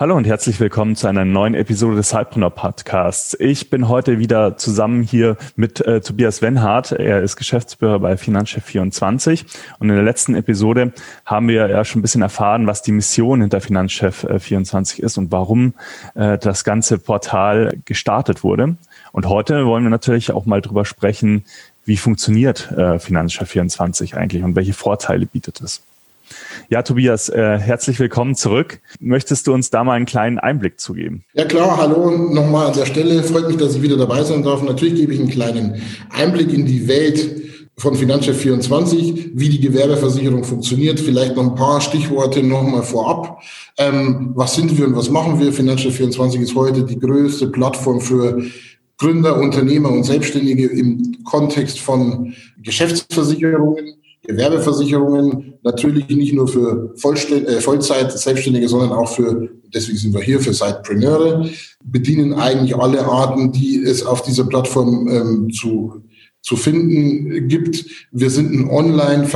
Hallo und herzlich willkommen zu einer neuen Episode des Cypreneur Podcasts. Ich bin heute wieder zusammen hier mit äh, Tobias Wenhardt. Er ist Geschäftsführer bei Finanzchef 24 und in der letzten Episode haben wir ja schon ein bisschen erfahren, was die Mission hinter Finanzchef äh, 24 ist und warum äh, das ganze Portal gestartet wurde. Und heute wollen wir natürlich auch mal drüber sprechen, wie funktioniert äh, Finanzchef 24 eigentlich und welche Vorteile bietet es. Ja, Tobias, äh, herzlich willkommen zurück. Möchtest du uns da mal einen kleinen Einblick zugeben? Ja klar, hallo nochmal an der Stelle. Freut mich, dass ich wieder dabei sein darf. Natürlich gebe ich einen kleinen Einblick in die Welt von Finanzchef 24, wie die Gewerbeversicherung funktioniert. Vielleicht noch ein paar Stichworte nochmal vorab. Ähm, was sind wir und was machen wir? Finanzchef 24 ist heute die größte Plattform für Gründer, Unternehmer und Selbstständige im Kontext von Geschäftsversicherungen Gewerbeversicherungen natürlich nicht nur für Vollständ äh, Vollzeit Selbstständige, sondern auch für, deswegen sind wir hier, für Sidepreneure, bedienen eigentlich alle Arten, die es auf dieser Plattform ähm, zu, zu finden gibt. Wir sind ein Online-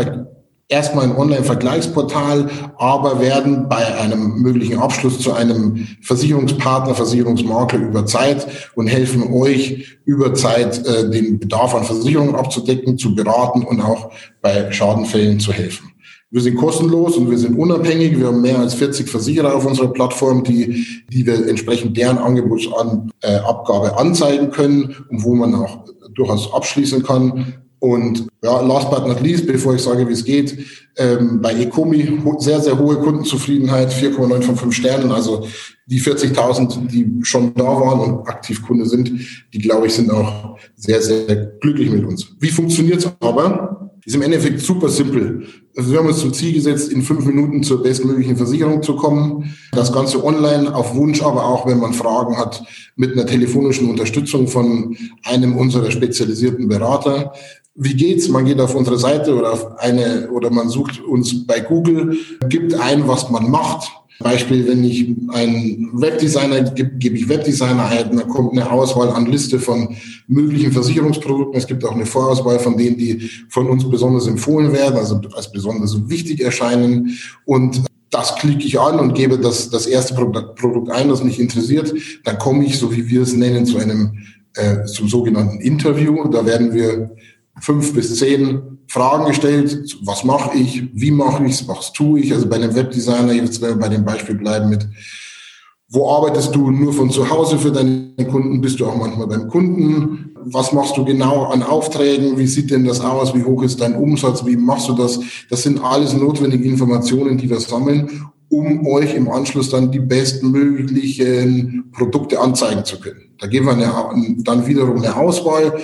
erstmal ein Online-Vergleichsportal, aber werden bei einem möglichen Abschluss zu einem Versicherungspartner, Versicherungsmakler über Zeit und helfen euch über Zeit äh, den Bedarf an Versicherungen abzudecken, zu beraten und auch bei Schadenfällen zu helfen. Wir sind kostenlos und wir sind unabhängig. Wir haben mehr als 40 Versicherer auf unserer Plattform, die, die wir entsprechend deren Angebotsabgabe äh, anzeigen können und wo man auch durchaus abschließen kann. Und ja, last but not least, bevor ich sage, wie es geht, ähm, bei Ecomi sehr, sehr hohe Kundenzufriedenheit, 4,9 von 5 Sternen. Also die 40.000, die schon da waren und aktiv Kunde sind, die, glaube ich, sind auch sehr, sehr glücklich mit uns. Wie funktioniert es aber? Ist im Endeffekt super simpel. Also wir haben uns zum Ziel gesetzt, in fünf Minuten zur bestmöglichen Versicherung zu kommen. Das Ganze online, auf Wunsch, aber auch, wenn man Fragen hat, mit einer telefonischen Unterstützung von einem unserer spezialisierten Berater. Wie geht's? Man geht auf unsere Seite oder auf eine oder man sucht uns bei Google, gibt ein, was man macht. Beispiel, wenn ich einen Webdesigner gebe, gebe ich Webdesigner ein, dann kommt eine Auswahl an Liste von möglichen Versicherungsprodukten. Es gibt auch eine Vorauswahl von denen, die von uns besonders empfohlen werden, also als besonders wichtig erscheinen. Und das klicke ich an und gebe das, das erste Produkt ein, das mich interessiert. Dann komme ich, so wie wir es nennen, zu einem äh, zum sogenannten Interview. Da werden wir fünf bis zehn Fragen gestellt. Was mache ich? Wie mache ich es? Was tue ich? Also bei einem Webdesigner, jetzt werden wir bei dem Beispiel bleiben mit, wo arbeitest du nur von zu Hause für deine Kunden? Bist du auch manchmal beim Kunden? Was machst du genau an Aufträgen? Wie sieht denn das aus? Wie hoch ist dein Umsatz? Wie machst du das? Das sind alles notwendige Informationen, die wir sammeln, um euch im Anschluss dann die bestmöglichen Produkte anzeigen zu können. Da geben wir eine, dann wiederum eine Auswahl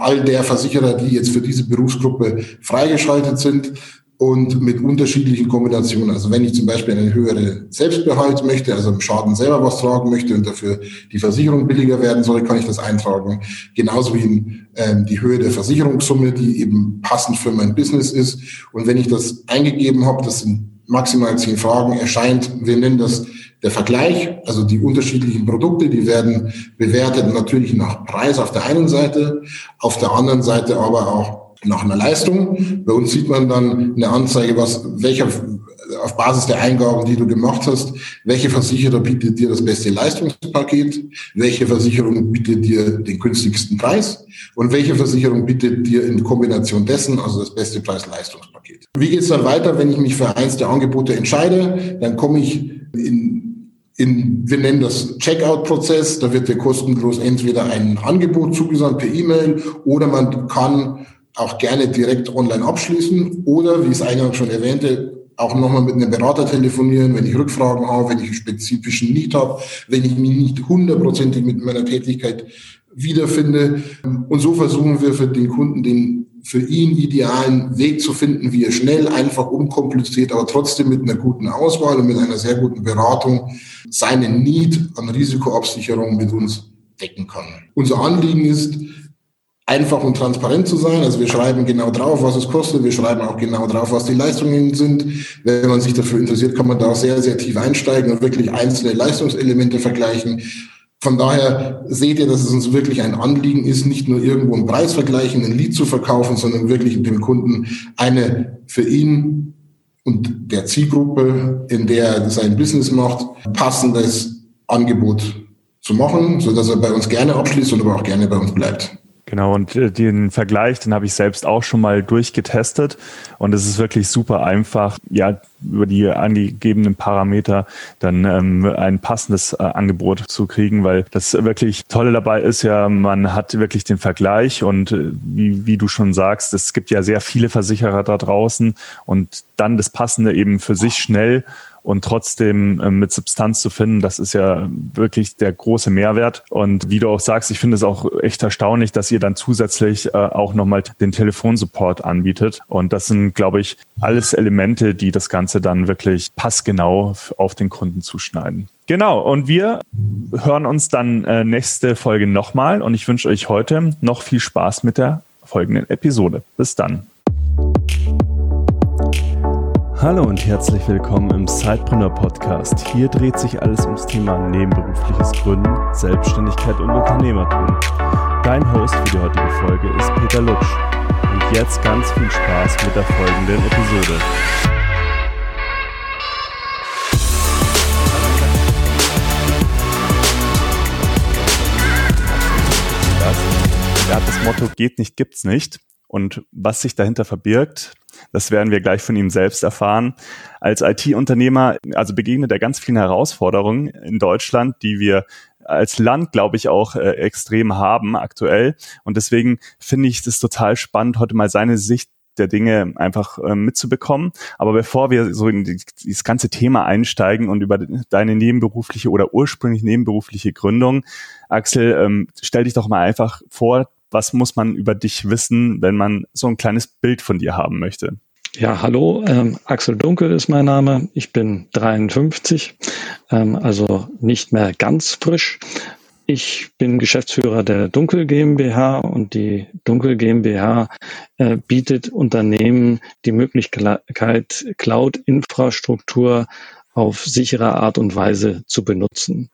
all der Versicherer, die jetzt für diese Berufsgruppe freigeschaltet sind und mit unterschiedlichen Kombinationen. Also wenn ich zum Beispiel einen höheren Selbstbehalt möchte, also im Schaden selber was tragen möchte und dafür die Versicherung billiger werden soll, kann ich das eintragen. Genauso wie in, ähm, die Höhe der Versicherungssumme, die eben passend für mein Business ist. Und wenn ich das eingegeben habe, das sind maximal zehn Fragen erscheint, wir nennen das der Vergleich, also die unterschiedlichen Produkte, die werden bewertet natürlich nach Preis auf der einen Seite, auf der anderen Seite aber auch nach einer Leistung. Bei uns sieht man dann eine Anzeige, was, welcher, auf Basis der Eingaben, die du gemacht hast, welche Versicherer bietet dir das beste Leistungspaket, welche Versicherung bietet dir den günstigsten Preis und welche Versicherung bietet dir in Kombination dessen, also das beste Preis-Leistungspaket. Wie geht es dann weiter, wenn ich mich für eins der Angebote entscheide? Dann komme ich in, in wir nennen das Checkout-Prozess, da wird dir kostenlos entweder ein Angebot zugesandt per E-Mail oder man kann auch gerne direkt online abschließen oder, wie es eingangs schon erwähnte, auch nochmal mit einem Berater telefonieren, wenn ich Rückfragen habe, wenn ich einen spezifischen Need habe, wenn ich mich nicht hundertprozentig mit meiner Tätigkeit wiederfinde. Und so versuchen wir für den Kunden den für ihn idealen Weg zu finden, wie er schnell, einfach, unkompliziert, aber trotzdem mit einer guten Auswahl und mit einer sehr guten Beratung seinen Need an Risikoabsicherung mit uns decken kann. Unser Anliegen ist, einfach und transparent zu sein. Also wir schreiben genau drauf, was es kostet. Wir schreiben auch genau drauf, was die Leistungen sind. Wenn man sich dafür interessiert, kann man da sehr, sehr tief einsteigen und wirklich einzelne Leistungselemente vergleichen. Von daher seht ihr, dass es uns wirklich ein Anliegen ist, nicht nur irgendwo einen Preis vergleichen, ein Lied zu verkaufen, sondern wirklich dem Kunden eine für ihn und der Zielgruppe, in der er sein Business macht, passendes Angebot zu machen, so dass er bei uns gerne abschließt und aber auch gerne bei uns bleibt. Genau, und äh, den Vergleich, den habe ich selbst auch schon mal durchgetestet. Und es ist wirklich super einfach, ja, über die angegebenen Parameter dann ähm, ein passendes äh, Angebot zu kriegen, weil das wirklich Tolle dabei ist ja, man hat wirklich den Vergleich und äh, wie, wie du schon sagst, es gibt ja sehr viele Versicherer da draußen und dann das Passende eben für sich schnell und trotzdem äh, mit Substanz zu finden, das ist ja wirklich der große Mehrwert. Und wie du auch sagst, ich finde es auch echt erstaunlich, dass ihr dann zusätzlich äh, auch nochmal den Telefonsupport anbietet. Und das sind, glaube ich, alles Elemente, die das Ganze dann wirklich passgenau auf den Kunden zuschneiden. Genau, und wir hören uns dann äh, nächste Folge nochmal und ich wünsche euch heute noch viel Spaß mit der folgenden Episode. Bis dann. Hallo und herzlich willkommen im Sidepreneur Podcast. Hier dreht sich alles ums Thema nebenberufliches Gründen, Selbstständigkeit und Unternehmertum. Dein Host für die heutige Folge ist Peter Lutsch. Und jetzt ganz viel Spaß mit der folgenden Episode. Das, das Motto geht nicht, gibt's nicht. Und was sich dahinter verbirgt, das werden wir gleich von ihm selbst erfahren. Als IT-Unternehmer, also begegnet er ganz vielen Herausforderungen in Deutschland, die wir als Land, glaube ich, auch äh, extrem haben aktuell. Und deswegen finde ich es total spannend, heute mal seine Sicht der Dinge einfach äh, mitzubekommen. Aber bevor wir so in die, dieses ganze Thema einsteigen und über deine nebenberufliche oder ursprünglich nebenberufliche Gründung, Axel, ähm, stell dich doch mal einfach vor, was muss man über dich wissen, wenn man so ein kleines Bild von dir haben möchte? Ja, hallo, ähm, Axel Dunkel ist mein Name. Ich bin 53, ähm, also nicht mehr ganz frisch. Ich bin Geschäftsführer der Dunkel GmbH und die Dunkel GmbH äh, bietet Unternehmen die Möglichkeit, Cloud-Infrastruktur auf sichere Art und Weise zu benutzen.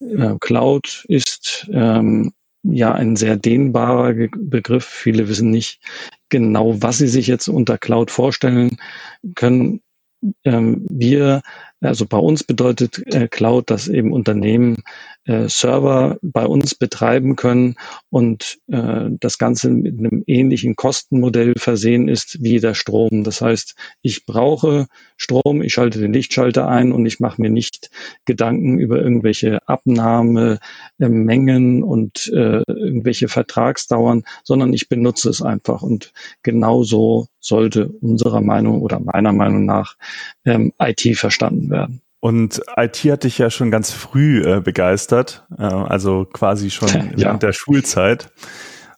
Äh, Cloud ist ähm, ja ein sehr dehnbarer Begriff. Viele wissen nicht genau, was sie sich jetzt unter Cloud vorstellen können. Ähm, wir, also bei uns bedeutet äh, Cloud, dass eben Unternehmen äh, Server bei uns betreiben können und äh, das Ganze mit einem ähnlichen Kostenmodell versehen ist wie der Strom. Das heißt, ich brauche Strom, ich schalte den Lichtschalter ein und ich mache mir nicht Gedanken über irgendwelche Abnahmemengen und äh, irgendwelche Vertragsdauern, sondern ich benutze es einfach. Und genauso sollte unserer Meinung oder meiner Meinung nach ähm, IT verstanden werden. Und IT hat dich ja schon ganz früh äh, begeistert, äh, also quasi schon ja. während der Schulzeit.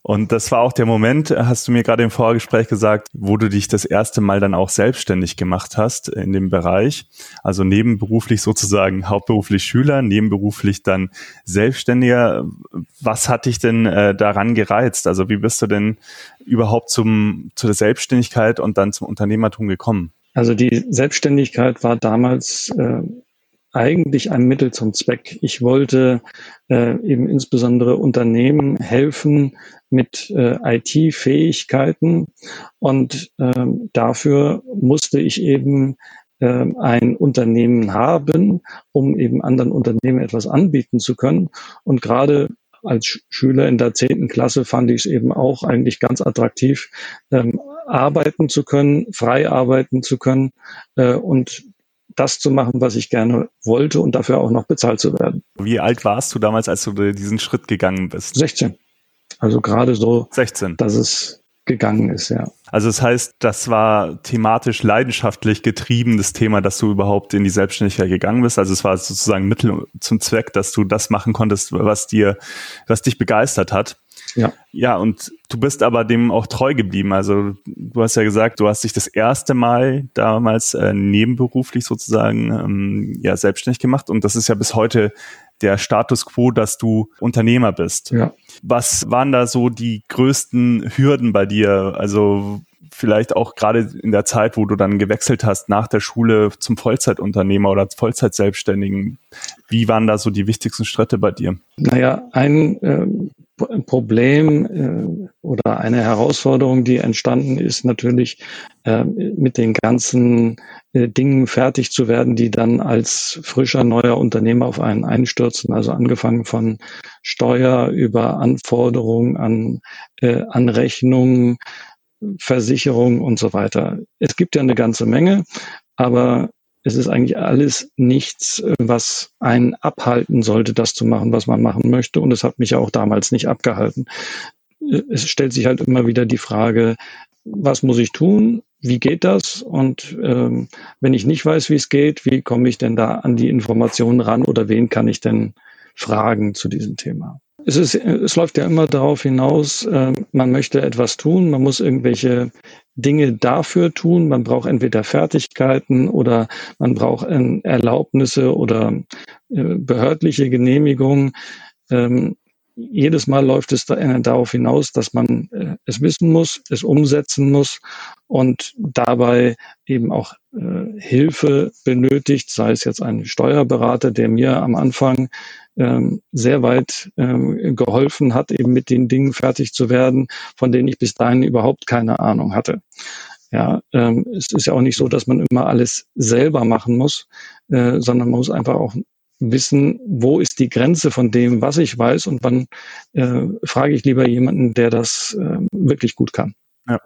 Und das war auch der Moment, hast du mir gerade im Vorgespräch gesagt, wo du dich das erste Mal dann auch selbstständig gemacht hast in dem Bereich. Also nebenberuflich sozusagen hauptberuflich Schüler, nebenberuflich dann Selbstständiger. Was hat dich denn äh, daran gereizt? Also wie bist du denn überhaupt zum, zu der Selbstständigkeit und dann zum Unternehmertum gekommen? Also die Selbstständigkeit war damals äh, eigentlich ein Mittel zum Zweck. Ich wollte äh, eben insbesondere Unternehmen helfen mit äh, IT-Fähigkeiten und äh, dafür musste ich eben äh, ein Unternehmen haben, um eben anderen Unternehmen etwas anbieten zu können. Und gerade als Schüler in der zehnten Klasse fand ich es eben auch eigentlich ganz attraktiv, ähm, arbeiten zu können, frei arbeiten zu können äh, und das zu machen, was ich gerne wollte und dafür auch noch bezahlt zu werden. Wie alt warst du damals, als du diesen Schritt gegangen bist? 16. Also gerade so, 16. dass es gegangen ist, ja. Also das heißt, das war thematisch leidenschaftlich getrieben, das Thema, dass du überhaupt in die Selbstständigkeit gegangen bist. Also es war sozusagen Mittel zum Zweck, dass du das machen konntest, was dir, was dich begeistert hat. Ja. Ja, und du bist aber dem auch treu geblieben. Also du hast ja gesagt, du hast dich das erste Mal damals äh, nebenberuflich sozusagen ähm, ja selbstständig gemacht und das ist ja bis heute der Status quo, dass du Unternehmer bist. Ja. Was waren da so die größten Hürden bei dir? Also vielleicht auch gerade in der Zeit, wo du dann gewechselt hast nach der Schule zum Vollzeitunternehmer oder Vollzeitselbstständigen. Wie waren da so die wichtigsten Schritte bei dir? Naja, ein äh, Problem äh, oder eine Herausforderung, die entstanden ist, natürlich äh, mit den ganzen äh, Dingen fertig zu werden, die dann als frischer neuer Unternehmer auf einen einstürzen. Also angefangen von Steuer über Anforderungen an, äh, an Rechnungen, Versicherung und so weiter. Es gibt ja eine ganze Menge, aber es ist eigentlich alles nichts, was einen abhalten sollte, das zu machen, was man machen möchte. Und es hat mich ja auch damals nicht abgehalten. Es stellt sich halt immer wieder die Frage, was muss ich tun? Wie geht das? Und ähm, wenn ich nicht weiß, wie es geht, wie komme ich denn da an die Informationen ran oder wen kann ich denn fragen zu diesem Thema? Es, ist, es läuft ja immer darauf hinaus, äh, man möchte etwas tun, man muss irgendwelche Dinge dafür tun. Man braucht entweder Fertigkeiten oder man braucht äh, Erlaubnisse oder äh, behördliche Genehmigungen. Ähm, jedes Mal läuft es äh, darauf hinaus, dass man äh, es wissen muss, es umsetzen muss und dabei eben auch äh, Hilfe benötigt, sei es jetzt ein Steuerberater, der mir am Anfang ähm, sehr weit ähm, geholfen hat, eben mit den Dingen fertig zu werden, von denen ich bis dahin überhaupt keine Ahnung hatte. Ja, ähm, es ist ja auch nicht so, dass man immer alles selber machen muss, äh, sondern man muss einfach auch wissen, wo ist die Grenze von dem, was ich weiß und wann äh, frage ich lieber jemanden, der das äh, wirklich gut kann. Ja.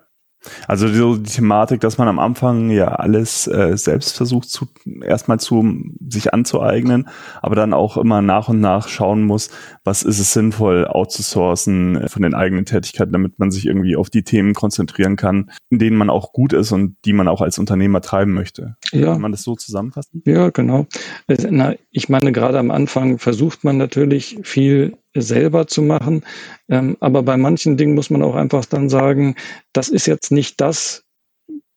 Also die, die, Thematik, dass man am Anfang ja alles äh, selbst versucht zu erstmal zu sich anzueignen, aber dann auch immer nach und nach schauen muss, was ist es sinnvoll outzusourcen äh, von den eigenen Tätigkeiten, damit man sich irgendwie auf die Themen konzentrieren kann, in denen man auch gut ist und die man auch als Unternehmer treiben möchte. Ja. Kann man das so zusammenfassen? Ja, genau. Na, ich meine, gerade am Anfang versucht man natürlich viel selber zu machen. Ähm, aber bei manchen Dingen muss man auch einfach dann sagen, das ist jetzt nicht das,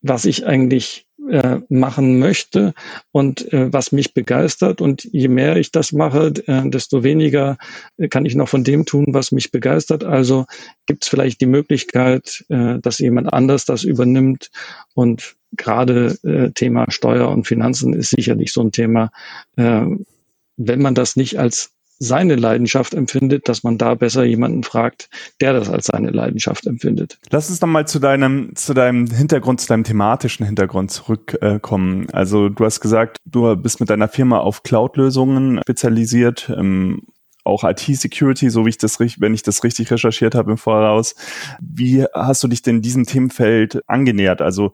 was ich eigentlich äh, machen möchte und äh, was mich begeistert. Und je mehr ich das mache, äh, desto weniger äh, kann ich noch von dem tun, was mich begeistert. Also gibt es vielleicht die Möglichkeit, äh, dass jemand anders das übernimmt. Und gerade äh, Thema Steuer und Finanzen ist sicherlich so ein Thema. Wenn man das nicht als seine Leidenschaft empfindet, dass man da besser jemanden fragt, der das als seine Leidenschaft empfindet. Lass uns doch mal zu deinem, zu deinem Hintergrund, zu deinem thematischen Hintergrund zurückkommen. Also du hast gesagt, du bist mit deiner Firma auf Cloud-Lösungen spezialisiert. Ähm, auch IT-Security, so wie ich das, wenn ich das richtig recherchiert habe im Voraus. Wie hast du dich denn diesem Themenfeld angenähert? Also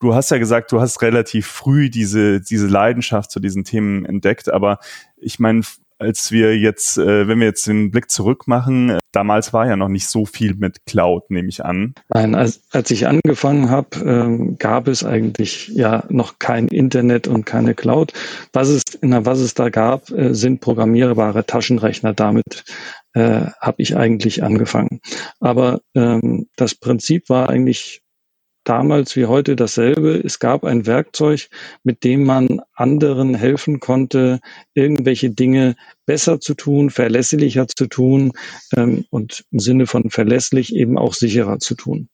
du hast ja gesagt, du hast relativ früh diese, diese Leidenschaft zu diesen Themen entdeckt, aber ich meine, als wir jetzt, äh, wenn wir jetzt den Blick zurück machen, äh, damals war ja noch nicht so viel mit Cloud, nehme ich an. Nein, als, als ich angefangen habe, ähm, gab es eigentlich ja noch kein Internet und keine Cloud. Was es, na, was es da gab, äh, sind programmierbare Taschenrechner. Damit äh, habe ich eigentlich angefangen. Aber ähm, das Prinzip war eigentlich damals wie heute dasselbe. Es gab ein Werkzeug, mit dem man anderen helfen konnte, irgendwelche Dinge besser zu tun, verlässlicher zu tun ähm, und im Sinne von verlässlich eben auch sicherer zu tun.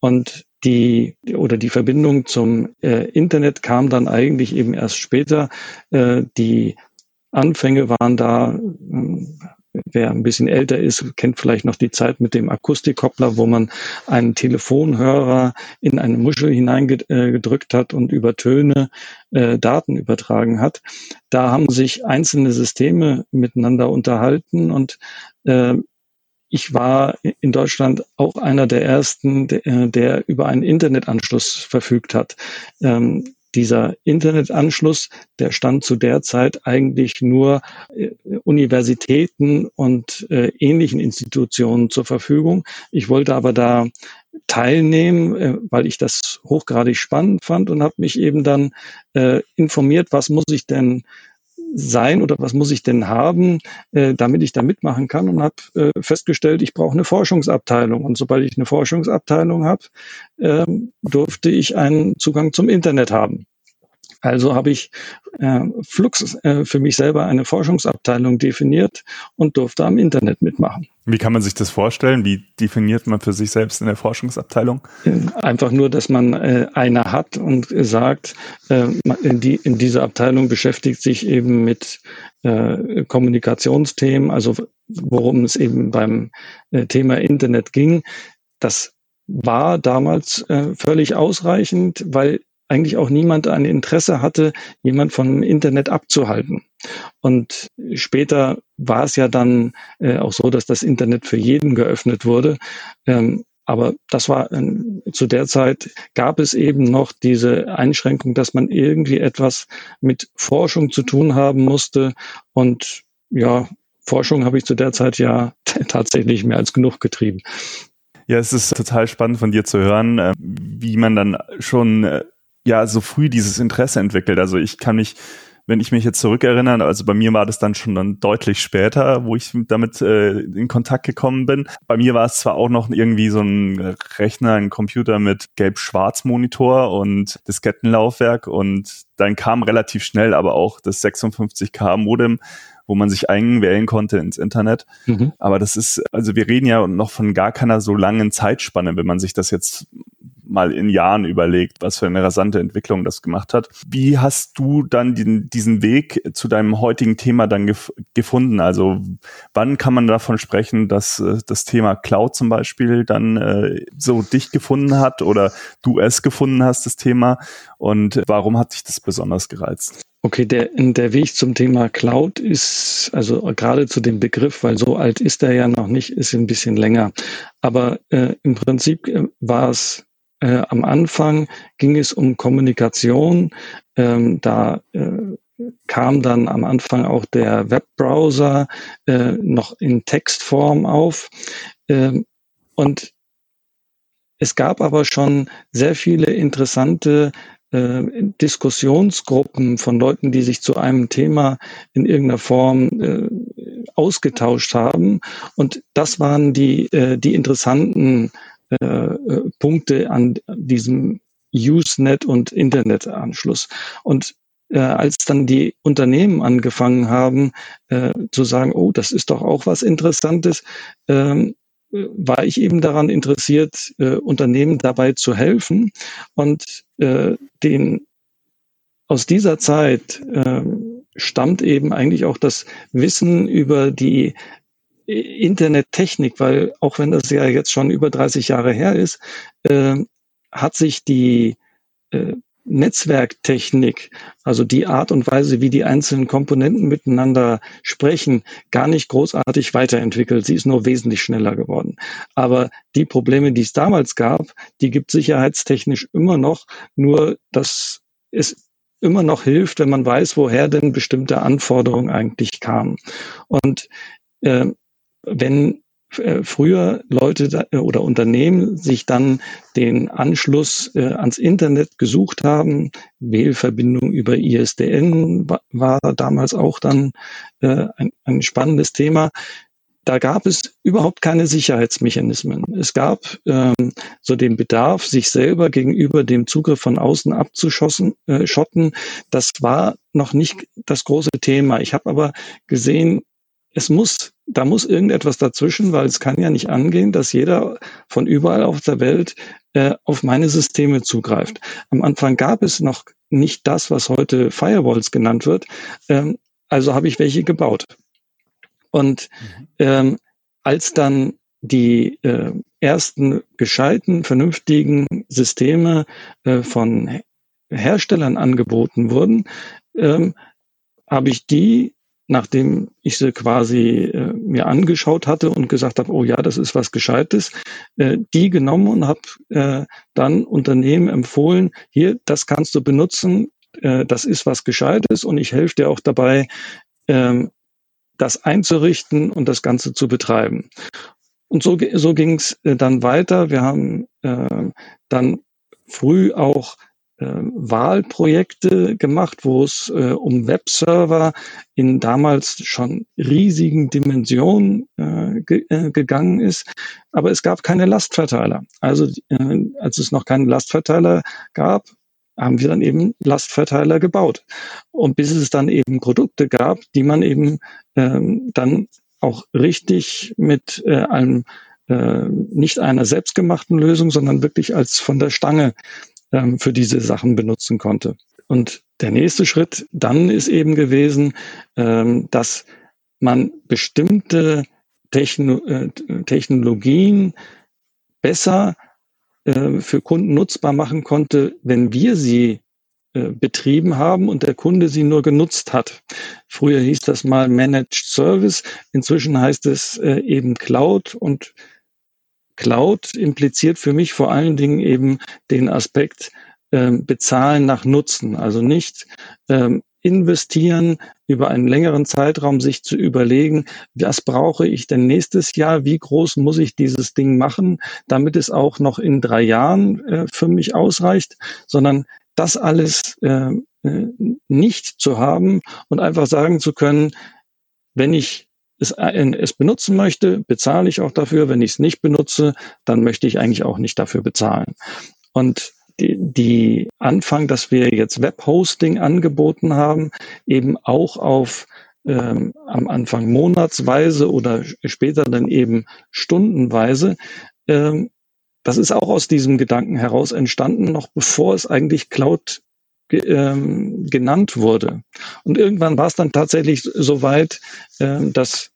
Und die oder die Verbindung zum äh, Internet kam dann eigentlich eben erst später. Äh, die Anfänge waren da ähm, wer ein bisschen älter ist, kennt vielleicht noch die Zeit mit dem Akustikkoppler, wo man einen Telefonhörer in eine Muschel hineingedrückt hat und über Töne äh, Daten übertragen hat. Da haben sich einzelne Systeme miteinander unterhalten und äh, ich war in Deutschland auch einer der ersten, der, der über einen Internetanschluss verfügt hat. Ähm, dieser Internetanschluss, der stand zu der Zeit eigentlich nur äh, Universitäten und äh, ähnlichen Institutionen zur Verfügung. Ich wollte aber da teilnehmen, äh, weil ich das hochgradig spannend fand und habe mich eben dann informiert, was muss ich denn sein oder was muss ich denn haben, äh, damit ich da mitmachen kann und habe äh, festgestellt, ich brauche eine Forschungsabteilung. Und sobald ich eine Forschungsabteilung habe, äh, durfte ich einen Zugang zum Internet haben. Also habe ich äh, Flux äh, für mich selber eine Forschungsabteilung definiert und durfte am Internet mitmachen. Wie kann man sich das vorstellen? Wie definiert man für sich selbst in der Forschungsabteilung? Äh, einfach nur, dass man äh, eine hat und sagt, äh, in, die, in dieser Abteilung beschäftigt sich eben mit äh, Kommunikationsthemen, also worum es eben beim äh, Thema Internet ging. Das war damals äh, völlig ausreichend, weil eigentlich auch niemand ein Interesse hatte, jemand vom Internet abzuhalten. Und später war es ja dann äh, auch so, dass das Internet für jeden geöffnet wurde. Ähm, aber das war äh, zu der Zeit gab es eben noch diese Einschränkung, dass man irgendwie etwas mit Forschung zu tun haben musste. Und ja, Forschung habe ich zu der Zeit ja tatsächlich mehr als genug getrieben. Ja, es ist total spannend von dir zu hören, äh, wie man dann schon äh, ja so früh dieses Interesse entwickelt. Also ich kann mich wenn ich mich jetzt zurückerinnere, also bei mir war das dann schon dann deutlich später, wo ich damit äh, in Kontakt gekommen bin. Bei mir war es zwar auch noch irgendwie so ein Rechner, ein Computer mit gelb-schwarz-Monitor und Diskettenlaufwerk und dann kam relativ schnell aber auch das 56K Modem, wo man sich einwählen konnte ins Internet. Mhm. Aber das ist, also wir reden ja noch von gar keiner so langen Zeitspanne, wenn man sich das jetzt mal in Jahren überlegt, was für eine rasante Entwicklung das gemacht hat. Wie hast du dann den, diesen Weg zu deinem heutigen Thema dann gef gefunden? Also wann kann man davon sprechen, dass äh, das Thema Cloud zum Beispiel dann äh, so dich gefunden hat oder du es gefunden hast, das Thema? Und warum hat sich das besonders gereizt? Okay, der, der Weg zum Thema Cloud ist, also gerade zu dem Begriff, weil so alt ist er ja noch nicht, ist ein bisschen länger. Aber äh, im Prinzip äh, war es äh, am Anfang ging es um Kommunikation. Ähm, da äh, kam dann am Anfang auch der Webbrowser äh, noch in Textform auf. Ähm, und es gab aber schon sehr viele interessante äh, Diskussionsgruppen von Leuten, die sich zu einem Thema in irgendeiner Form äh, ausgetauscht haben. Und das waren die, äh, die interessanten äh, Punkte an diesem Usenet und Internetanschluss. Und äh, als dann die Unternehmen angefangen haben äh, zu sagen, oh, das ist doch auch was Interessantes, ähm, war ich eben daran interessiert, äh, Unternehmen dabei zu helfen und äh, den aus dieser Zeit äh, stammt eben eigentlich auch das Wissen über die Internettechnik, weil auch wenn das ja jetzt schon über 30 Jahre her ist, äh, hat sich die äh, Netzwerktechnik, also die Art und Weise, wie die einzelnen Komponenten miteinander sprechen, gar nicht großartig weiterentwickelt. Sie ist nur wesentlich schneller geworden. Aber die Probleme, die es damals gab, die gibt sicherheitstechnisch immer noch, nur dass es immer noch hilft, wenn man weiß, woher denn bestimmte Anforderungen eigentlich kamen. Und äh, wenn äh, früher Leute äh, oder Unternehmen sich dann den Anschluss äh, ans Internet gesucht haben. Wählverbindung über ISDN war, damals auch dann ein, spannendes Thema. Da gab es überhaupt keine Sicherheitsmechanismen. Es gab ähm, so den Bedarf, sich selber gegenüber dem Zugriff von außen abzuschossen, äh, schotten. Das war noch nicht das große Thema. Ich habe aber gesehen, es muss, da muss irgendetwas dazwischen, weil es kann ja nicht angehen, dass jeder von überall auf der Welt äh, auf meine Systeme zugreift. Am Anfang gab es noch nicht das, was heute Firewalls genannt wird. Ähm, also habe ich welche gebaut. Und mhm. ähm, als dann die äh, ersten gescheiten, vernünftigen Systeme äh, von Herstellern angeboten wurden, ähm, habe ich die nachdem ich sie quasi äh, mir angeschaut hatte und gesagt habe, oh ja, das ist was Gescheites, äh, die genommen und habe äh, dann Unternehmen empfohlen, hier, das kannst du benutzen, äh, das ist was Gescheites und ich helfe dir auch dabei, ähm, das einzurichten und das Ganze zu betreiben. Und so, so ging es äh, dann weiter. Wir haben äh, dann früh auch Wahlprojekte gemacht, wo es äh, um Webserver in damals schon riesigen Dimensionen äh, ge äh, gegangen ist. Aber es gab keine Lastverteiler. Also äh, als es noch keinen Lastverteiler gab, haben wir dann eben Lastverteiler gebaut. Und bis es dann eben Produkte gab, die man eben ähm, dann auch richtig mit äh, einem äh, nicht einer selbstgemachten Lösung, sondern wirklich als von der Stange ähm, für diese Sachen benutzen konnte. Und der nächste Schritt dann ist eben gewesen, ähm, dass man bestimmte Techno äh, Technologien besser äh, für Kunden nutzbar machen konnte, wenn wir sie äh, betrieben haben und der Kunde sie nur genutzt hat. Früher hieß das mal Managed Service, inzwischen heißt es äh, eben Cloud und Cloud impliziert für mich vor allen Dingen eben den Aspekt ähm, bezahlen nach Nutzen, also nicht ähm, investieren, über einen längeren Zeitraum sich zu überlegen, was brauche ich denn nächstes Jahr, wie groß muss ich dieses Ding machen, damit es auch noch in drei Jahren äh, für mich ausreicht, sondern das alles äh, äh nicht zu haben und einfach sagen zu können, wenn ich es, äh, es benutzen möchte, bezahle ich auch dafür. Wenn ich es nicht benutze, dann möchte ich eigentlich auch nicht dafür bezahlen. Und die, die Anfang, dass wir jetzt Webhosting angeboten haben, eben auch auf ähm, am Anfang monatsweise oder später dann eben stundenweise. Ähm, das ist auch aus diesem Gedanken heraus entstanden, noch bevor es eigentlich Cloud ähm, genannt wurde. Und irgendwann war es dann tatsächlich so weit, äh, dass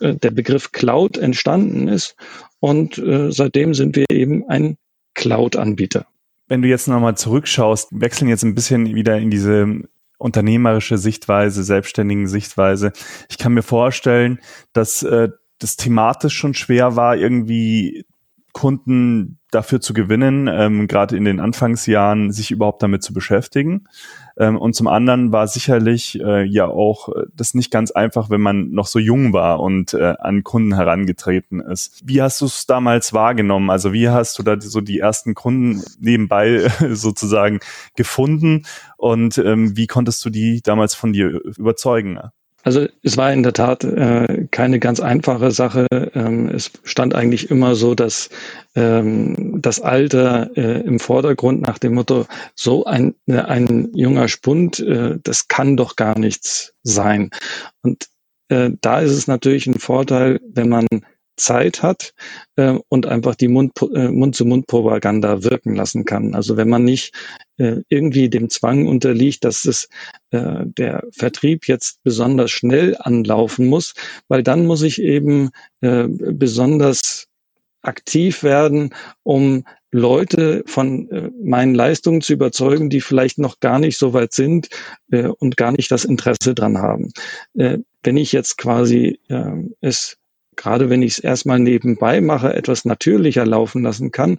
äh, der Begriff Cloud entstanden ist. Und äh, seitdem sind wir eben ein Cloud-Anbieter. Wenn du jetzt nochmal zurückschaust, wechseln jetzt ein bisschen wieder in diese unternehmerische Sichtweise, selbstständigen Sichtweise. Ich kann mir vorstellen, dass äh, das thematisch schon schwer war, irgendwie Kunden dafür zu gewinnen, ähm, gerade in den Anfangsjahren sich überhaupt damit zu beschäftigen. Ähm, und zum anderen war sicherlich äh, ja auch äh, das nicht ganz einfach, wenn man noch so jung war und äh, an Kunden herangetreten ist. Wie hast du es damals wahrgenommen? Also wie hast du da so die ersten Kunden nebenbei sozusagen gefunden und ähm, wie konntest du die damals von dir überzeugen? Also es war in der Tat äh, keine ganz einfache Sache. Ähm, es stand eigentlich immer so, dass ähm, das Alter äh, im Vordergrund nach dem Motto, so ein, äh, ein junger Spund, äh, das kann doch gar nichts sein. Und äh, da ist es natürlich ein Vorteil, wenn man Zeit hat äh, und einfach die Mund, äh, Mund-zu-Mund-Propaganda wirken lassen kann. Also wenn man nicht äh, irgendwie dem Zwang unterliegt, dass es äh, der Vertrieb jetzt besonders schnell anlaufen muss, weil dann muss ich eben äh, besonders aktiv werden, um Leute von äh, meinen Leistungen zu überzeugen, die vielleicht noch gar nicht so weit sind äh, und gar nicht das Interesse dran haben. Äh, wenn ich jetzt quasi äh, es gerade wenn ich es erstmal nebenbei mache, etwas natürlicher laufen lassen kann,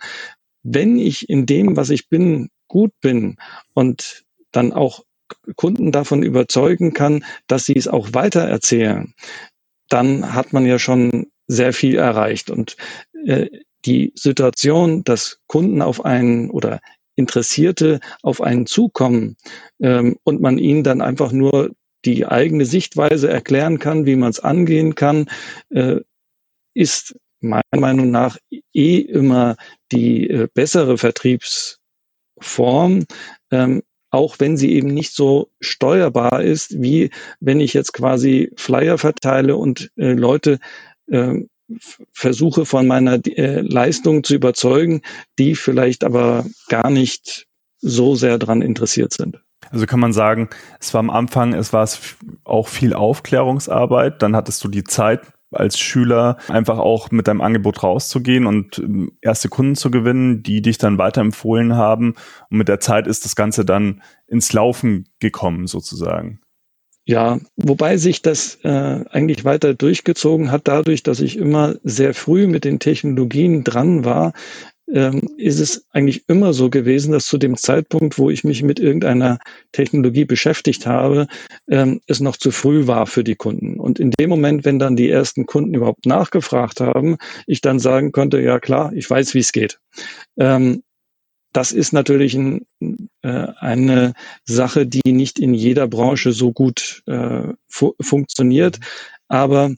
wenn ich in dem, was ich bin, gut bin und dann auch Kunden davon überzeugen kann, dass sie es auch weiter erzählen, dann hat man ja schon sehr viel erreicht. Und äh, die Situation, dass Kunden auf einen oder Interessierte auf einen zukommen ähm, und man ihnen dann einfach nur die eigene Sichtweise erklären kann, wie man es angehen kann, äh, ist meiner Meinung nach eh immer die äh, bessere Vertriebsform, ähm, auch wenn sie eben nicht so steuerbar ist, wie wenn ich jetzt quasi Flyer verteile und äh, Leute äh, versuche von meiner äh, Leistung zu überzeugen, die vielleicht aber gar nicht so sehr dran interessiert sind. Also kann man sagen, es war am Anfang, es war auch viel Aufklärungsarbeit, dann hattest du die Zeit als Schüler einfach auch mit deinem Angebot rauszugehen und ähm, erste Kunden zu gewinnen, die dich dann weiterempfohlen haben. Und mit der Zeit ist das Ganze dann ins Laufen gekommen, sozusagen. Ja, wobei sich das äh, eigentlich weiter durchgezogen hat, dadurch, dass ich immer sehr früh mit den Technologien dran war, ähm, ist es eigentlich immer so gewesen, dass zu dem Zeitpunkt, wo ich mich mit irgendeiner Technologie beschäftigt habe, ähm, es noch zu früh war für die Kunden. Und in dem Moment, wenn dann die ersten Kunden überhaupt nachgefragt haben, ich dann sagen konnte, ja klar, ich weiß, wie es geht. Ähm, das ist natürlich ein, äh, eine Sache, die nicht in jeder Branche so gut äh, fu funktioniert. Aber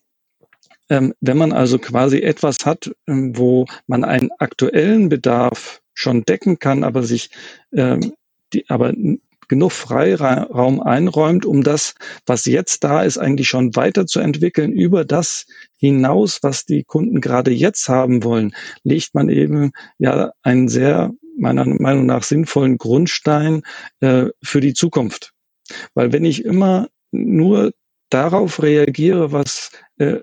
wenn man also quasi etwas hat, ähm, wo man einen aktuellen Bedarf schon decken kann, aber sich ähm, die, aber genug Freiraum einräumt, um das, was jetzt da ist, eigentlich schon weiterzuentwickeln über das hinaus, was die Kunden gerade jetzt haben wollen, legt man eben ja einen sehr meiner Meinung nach sinnvollen Grundstein äh, für die Zukunft. Weil wenn ich immer nur darauf reagiere, was äh,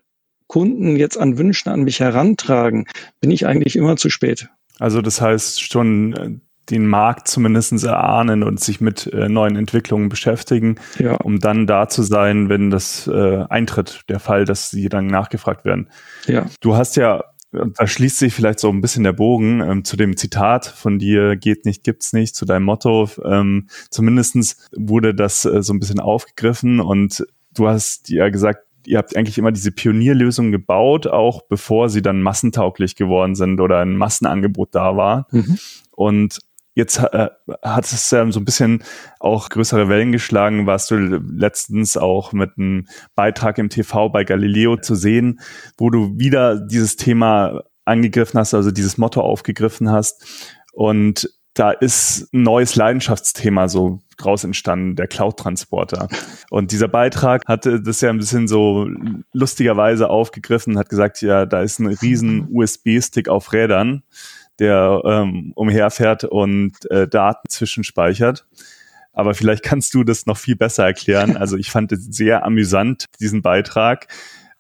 Kunden jetzt an Wünschen an mich herantragen, bin ich eigentlich immer zu spät. Also das heißt schon äh, den Markt zumindest erahnen und sich mit äh, neuen Entwicklungen beschäftigen, ja. um dann da zu sein, wenn das äh, eintritt, der Fall, dass sie dann nachgefragt werden. Ja. Du hast ja, da schließt sich vielleicht so ein bisschen der Bogen ähm, zu dem Zitat von dir, geht nicht, gibt's nicht, zu deinem Motto. Ähm, zumindestens wurde das äh, so ein bisschen aufgegriffen und du hast ja gesagt, ihr habt eigentlich immer diese Pionierlösungen gebaut, auch bevor sie dann massentauglich geworden sind oder ein Massenangebot da war. Mhm. Und Jetzt äh, hat es ja so ein bisschen auch größere Wellen geschlagen. Warst du letztens auch mit einem Beitrag im TV bei Galileo zu sehen, wo du wieder dieses Thema angegriffen hast, also dieses Motto aufgegriffen hast. Und da ist ein neues Leidenschaftsthema so draus entstanden, der Cloud-Transporter. Und dieser Beitrag hatte das ja ein bisschen so lustigerweise aufgegriffen, hat gesagt, ja, da ist ein riesen USB-Stick auf Rädern der ähm, umherfährt und äh, Daten zwischenspeichert. Aber vielleicht kannst du das noch viel besser erklären. Also ich fand es sehr amüsant, diesen Beitrag,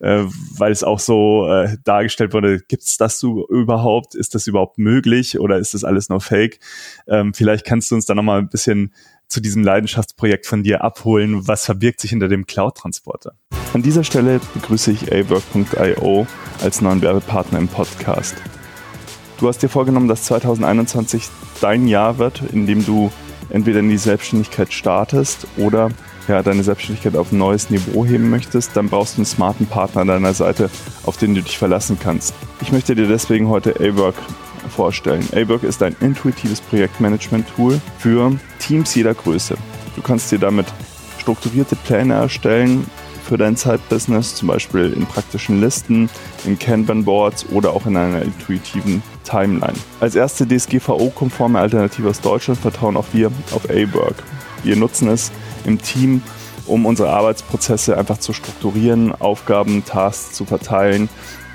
äh, weil es auch so äh, dargestellt wurde, gibt es das so überhaupt? Ist das überhaupt möglich oder ist das alles nur Fake? Ähm, vielleicht kannst du uns da nochmal ein bisschen zu diesem Leidenschaftsprojekt von dir abholen. Was verbirgt sich hinter dem Cloud-Transporter? An dieser Stelle begrüße ich awork.io als neuen Werbepartner im Podcast. Du hast dir vorgenommen, dass 2021 dein Jahr wird, in dem du entweder in die Selbstständigkeit startest oder ja, deine Selbstständigkeit auf ein neues Niveau heben möchtest, dann brauchst du einen smarten Partner an deiner Seite, auf den du dich verlassen kannst. Ich möchte dir deswegen heute A-Work vorstellen. A-Work ist ein intuitives Projektmanagement-Tool für Teams jeder Größe. Du kannst dir damit strukturierte Pläne erstellen, für dein Zeitbusiness, zum Beispiel in praktischen Listen, in Kanban-Boards oder auch in einer intuitiven Timeline. Als erste DSGVO-konforme Alternative aus Deutschland vertrauen auch wir auf A-Work. Wir nutzen es im Team, um unsere Arbeitsprozesse einfach zu strukturieren, Aufgaben, Tasks zu verteilen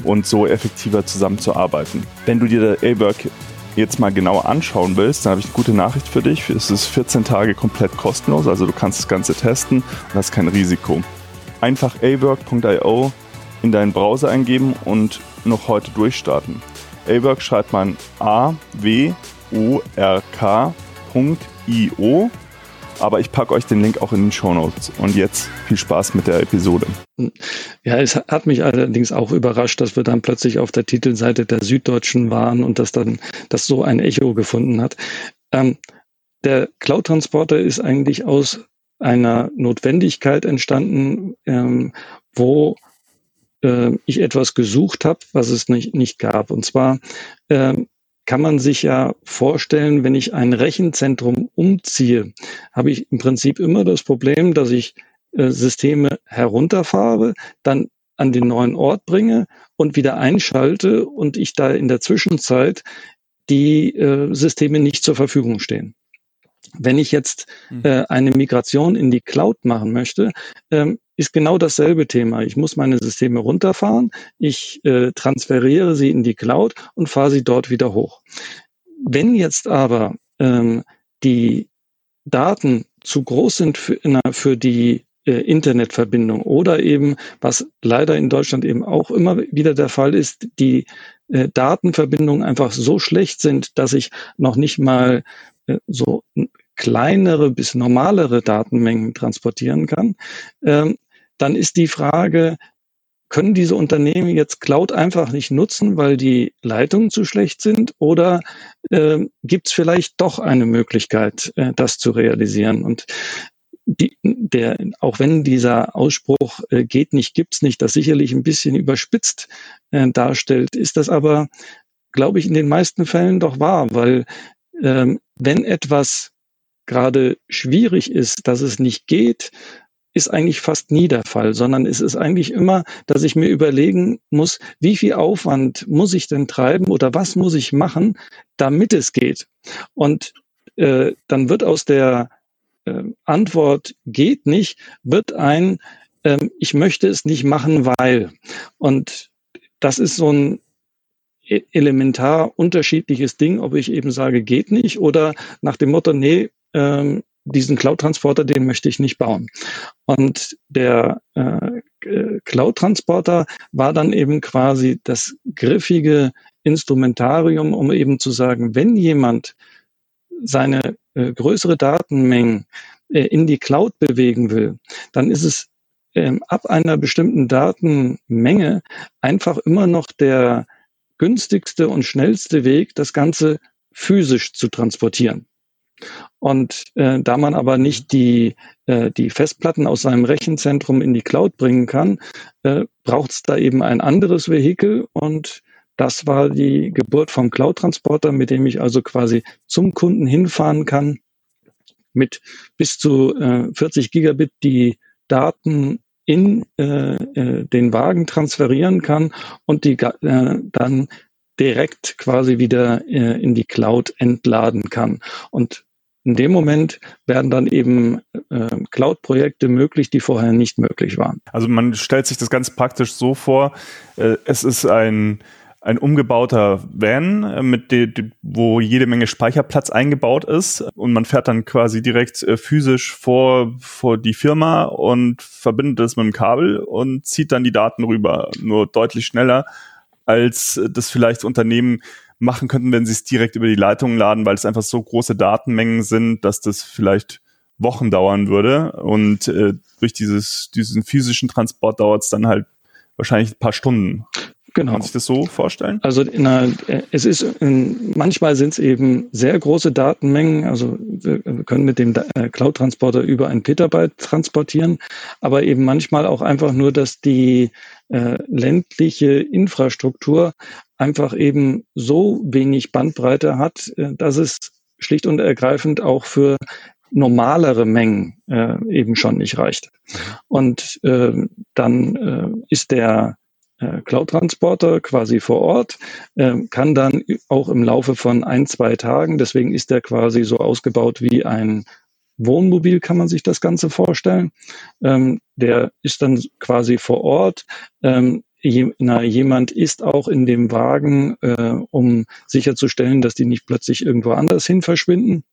und so effektiver zusammenzuarbeiten. Wenn du dir A-Work jetzt mal genauer anschauen willst, dann habe ich eine gute Nachricht für dich. Es ist 14 Tage komplett kostenlos, also du kannst das Ganze testen und hast kein Risiko einfach awork.io in deinen Browser eingeben und noch heute durchstarten. Awork schreibt man A W O R K.io, aber ich packe euch den Link auch in den Show Notes. Und jetzt viel Spaß mit der Episode. Ja, es hat mich allerdings auch überrascht, dass wir dann plötzlich auf der Titelseite der Süddeutschen waren und dass dann das so ein Echo gefunden hat. Ähm, der Cloud-Transporter ist eigentlich aus einer Notwendigkeit entstanden, ähm, wo äh, ich etwas gesucht habe, was es nicht, nicht gab. Und zwar äh, kann man sich ja vorstellen, wenn ich ein Rechenzentrum umziehe, habe ich im Prinzip immer das Problem, dass ich äh, Systeme herunterfahre, dann an den neuen Ort bringe und wieder einschalte und ich da in der Zwischenzeit die äh, Systeme nicht zur Verfügung stehen. Wenn ich jetzt mhm. äh, eine Migration in die Cloud machen möchte, ähm, ist genau dasselbe Thema. Ich muss meine Systeme runterfahren, ich äh, transferiere sie in die Cloud und fahre sie dort wieder hoch. Wenn jetzt aber ähm, die Daten zu groß sind für, na, für die äh, Internetverbindung oder eben, was leider in Deutschland eben auch immer wieder der Fall ist, die äh, Datenverbindungen einfach so schlecht sind, dass ich noch nicht mal äh, so kleinere bis normalere Datenmengen transportieren kann, ähm, dann ist die Frage, können diese Unternehmen jetzt Cloud einfach nicht nutzen, weil die Leitungen zu schlecht sind? Oder äh, gibt es vielleicht doch eine Möglichkeit, äh, das zu realisieren? Und die, der, auch wenn dieser Ausspruch äh, geht nicht, gibt's nicht, das sicherlich ein bisschen überspitzt äh, darstellt, ist das aber, glaube ich, in den meisten Fällen doch wahr, weil ähm, wenn etwas gerade schwierig ist, dass es nicht geht, ist eigentlich fast nie der Fall, sondern es ist eigentlich immer, dass ich mir überlegen muss, wie viel Aufwand muss ich denn treiben oder was muss ich machen, damit es geht. Und äh, dann wird aus der äh, Antwort geht nicht, wird ein, äh, ich möchte es nicht machen, weil. Und das ist so ein e-, elementar unterschiedliches Ding, ob ich eben sage, geht nicht oder nach dem Motto, nee, ähm, diesen Cloud-Transporter, den möchte ich nicht bauen. Und der äh, Cloud-Transporter war dann eben quasi das griffige Instrumentarium, um eben zu sagen, wenn jemand seine äh, größere Datenmengen äh, in die Cloud bewegen will, dann ist es ähm, ab einer bestimmten Datenmenge einfach immer noch der günstigste und schnellste Weg, das Ganze physisch zu transportieren. Und äh, da man aber nicht die, äh, die Festplatten aus seinem Rechenzentrum in die Cloud bringen kann, äh, braucht es da eben ein anderes Vehikel und das war die Geburt vom Cloud-Transporter, mit dem ich also quasi zum Kunden hinfahren kann, mit bis zu äh, 40 Gigabit die Daten in äh, äh, den Wagen transferieren kann und die äh, dann direkt quasi wieder äh, in die Cloud entladen kann. Und in dem Moment werden dann eben äh, Cloud-Projekte möglich, die vorher nicht möglich waren. Also man stellt sich das ganz praktisch so vor, äh, es ist ein ein umgebauter Van, äh, mit dem, wo jede Menge Speicherplatz eingebaut ist und man fährt dann quasi direkt äh, physisch vor, vor die Firma und verbindet es mit dem Kabel und zieht dann die Daten rüber, nur deutlich schneller, als das vielleicht Unternehmen machen könnten, wenn sie es direkt über die Leitung laden, weil es einfach so große Datenmengen sind, dass das vielleicht Wochen dauern würde und äh, durch dieses, diesen physischen Transport dauert es dann halt wahrscheinlich ein paar Stunden. Genau. Kann man sich das so vorstellen? Also na, es ist in, manchmal sind es eben sehr große Datenmengen. Also wir, wir können mit dem äh, Cloud-Transporter über ein Petabyte transportieren, aber eben manchmal auch einfach nur, dass die äh, ländliche Infrastruktur einfach eben so wenig Bandbreite hat, äh, dass es schlicht und ergreifend auch für normalere Mengen äh, eben schon nicht reicht. Und äh, dann äh, ist der äh, Cloud-Transporter quasi vor Ort, äh, kann dann auch im Laufe von ein, zwei Tagen, deswegen ist der quasi so ausgebaut wie ein Wohnmobil, kann man sich das Ganze vorstellen. Ähm, der ist dann quasi vor Ort. Ähm, na, jemand ist auch in dem Wagen, äh, um sicherzustellen, dass die nicht plötzlich irgendwo anders hin verschwinden.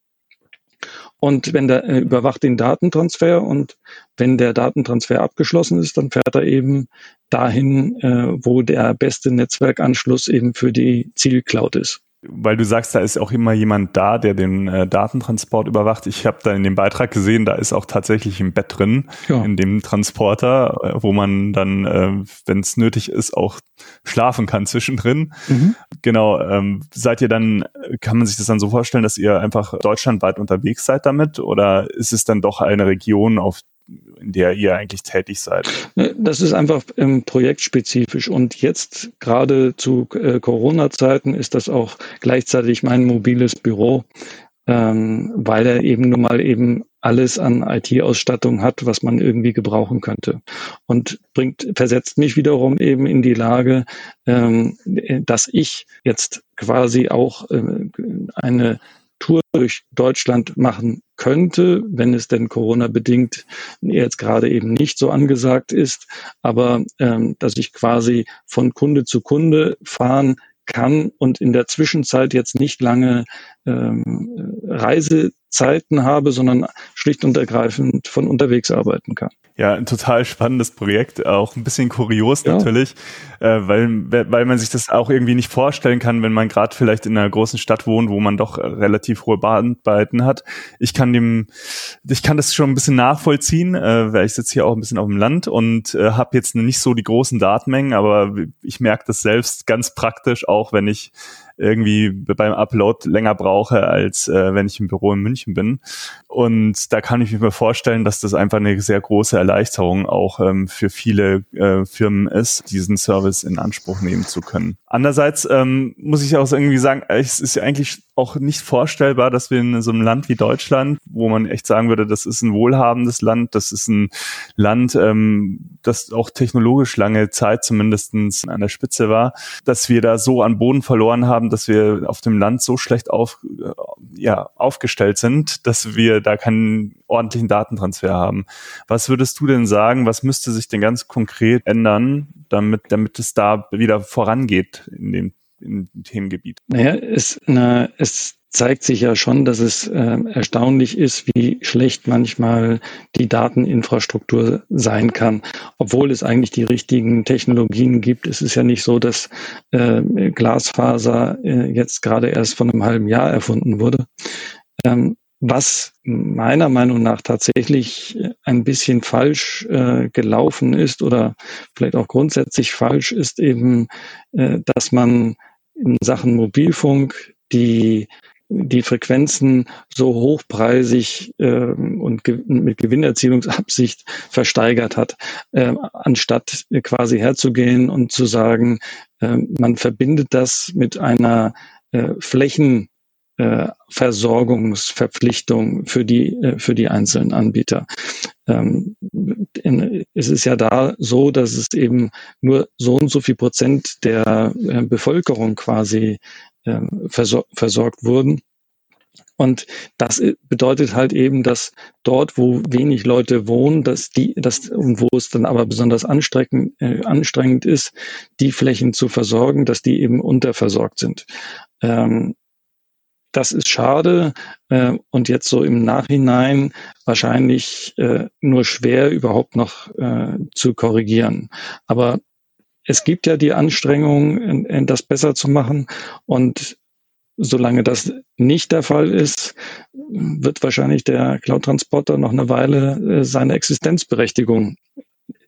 Und wenn der äh, überwacht den Datentransfer und wenn der Datentransfer abgeschlossen ist, dann fährt er eben dahin, äh, wo der beste Netzwerkanschluss eben für die Zielcloud ist weil du sagst, da ist auch immer jemand da, der den äh, Datentransport überwacht. Ich habe da in dem Beitrag gesehen, da ist auch tatsächlich ein Bett drin ja. in dem Transporter, äh, wo man dann, äh, wenn es nötig ist, auch schlafen kann zwischendrin. Mhm. Genau. Ähm, seid ihr dann, kann man sich das dann so vorstellen, dass ihr einfach deutschlandweit unterwegs seid damit? Oder ist es dann doch eine Region, auf in der ihr eigentlich tätig seid? Das ist einfach ähm, projektspezifisch und jetzt gerade zu äh, Corona-Zeiten ist das auch gleichzeitig mein mobiles Büro, ähm, weil er eben nun mal eben alles an IT-Ausstattung hat, was man irgendwie gebrauchen könnte. Und bringt, versetzt mich wiederum eben in die Lage, ähm, dass ich jetzt quasi auch äh, eine Tour durch Deutschland machen könnte, wenn es denn Corona-bedingt jetzt gerade eben nicht so angesagt ist, aber ähm, dass ich quasi von Kunde zu Kunde fahren kann und in der Zwischenzeit jetzt nicht lange ähm, Reisezeiten habe, sondern schlicht und ergreifend von unterwegs arbeiten kann. Ja, ein total spannendes Projekt, auch ein bisschen kurios ja. natürlich, äh, weil, weil man sich das auch irgendwie nicht vorstellen kann, wenn man gerade vielleicht in einer großen Stadt wohnt, wo man doch relativ hohe Bandbreiten hat. Ich kann dem, ich kann das schon ein bisschen nachvollziehen, äh, weil ich sitze hier auch ein bisschen auf dem Land und äh, habe jetzt nicht so die großen Datenmengen, aber ich merke das selbst ganz praktisch, auch wenn ich irgendwie beim Upload länger brauche, als äh, wenn ich im Büro in München bin. Und da kann ich mir vorstellen, dass das einfach eine sehr große Erleichterung auch ähm, für viele äh, Firmen ist, diesen Service in Anspruch nehmen zu können. Andererseits ähm, muss ich auch irgendwie sagen, es ist ja eigentlich auch nicht vorstellbar, dass wir in so einem Land wie Deutschland, wo man echt sagen würde, das ist ein wohlhabendes Land, das ist ein Land, ähm, das auch technologisch lange Zeit zumindestens an der Spitze war, dass wir da so an Boden verloren haben, dass wir auf dem Land so schlecht auf, äh, ja, aufgestellt sind, dass wir da keinen ordentlichen Datentransfer haben. Was würdest du denn sagen, was müsste sich denn ganz konkret ändern, damit, damit es da wieder vorangeht in dem, dem Themengebiet? Naja, es, na, es zeigt sich ja schon, dass es äh, erstaunlich ist, wie schlecht manchmal die Dateninfrastruktur sein kann, obwohl es eigentlich die richtigen Technologien gibt. Es ist ja nicht so, dass äh, Glasfaser äh, jetzt gerade erst von einem halben Jahr erfunden wurde. Ähm, was meiner Meinung nach tatsächlich ein bisschen falsch äh, gelaufen ist oder vielleicht auch grundsätzlich falsch ist eben, äh, dass man in Sachen Mobilfunk die die Frequenzen so hochpreisig äh, und ge mit Gewinnerzielungsabsicht versteigert hat, äh, anstatt quasi herzugehen und zu sagen, äh, man verbindet das mit einer äh, Flächen äh, Versorgungsverpflichtung für die, äh, für die einzelnen Anbieter. Ähm, in, es ist ja da so, dass es eben nur so und so viel Prozent der äh, Bevölkerung quasi äh, versor versorgt wurden. Und das bedeutet halt eben, dass dort, wo wenig Leute wohnen, dass die, das und wo es dann aber besonders anstrengend, äh, anstrengend ist, die Flächen zu versorgen, dass die eben unterversorgt sind. Ähm, das ist schade äh, und jetzt so im Nachhinein wahrscheinlich äh, nur schwer überhaupt noch äh, zu korrigieren. Aber es gibt ja die Anstrengung, das besser zu machen und solange das nicht der Fall ist, wird wahrscheinlich der Cloud-Transporter noch eine Weile äh, seine Existenzberechtigung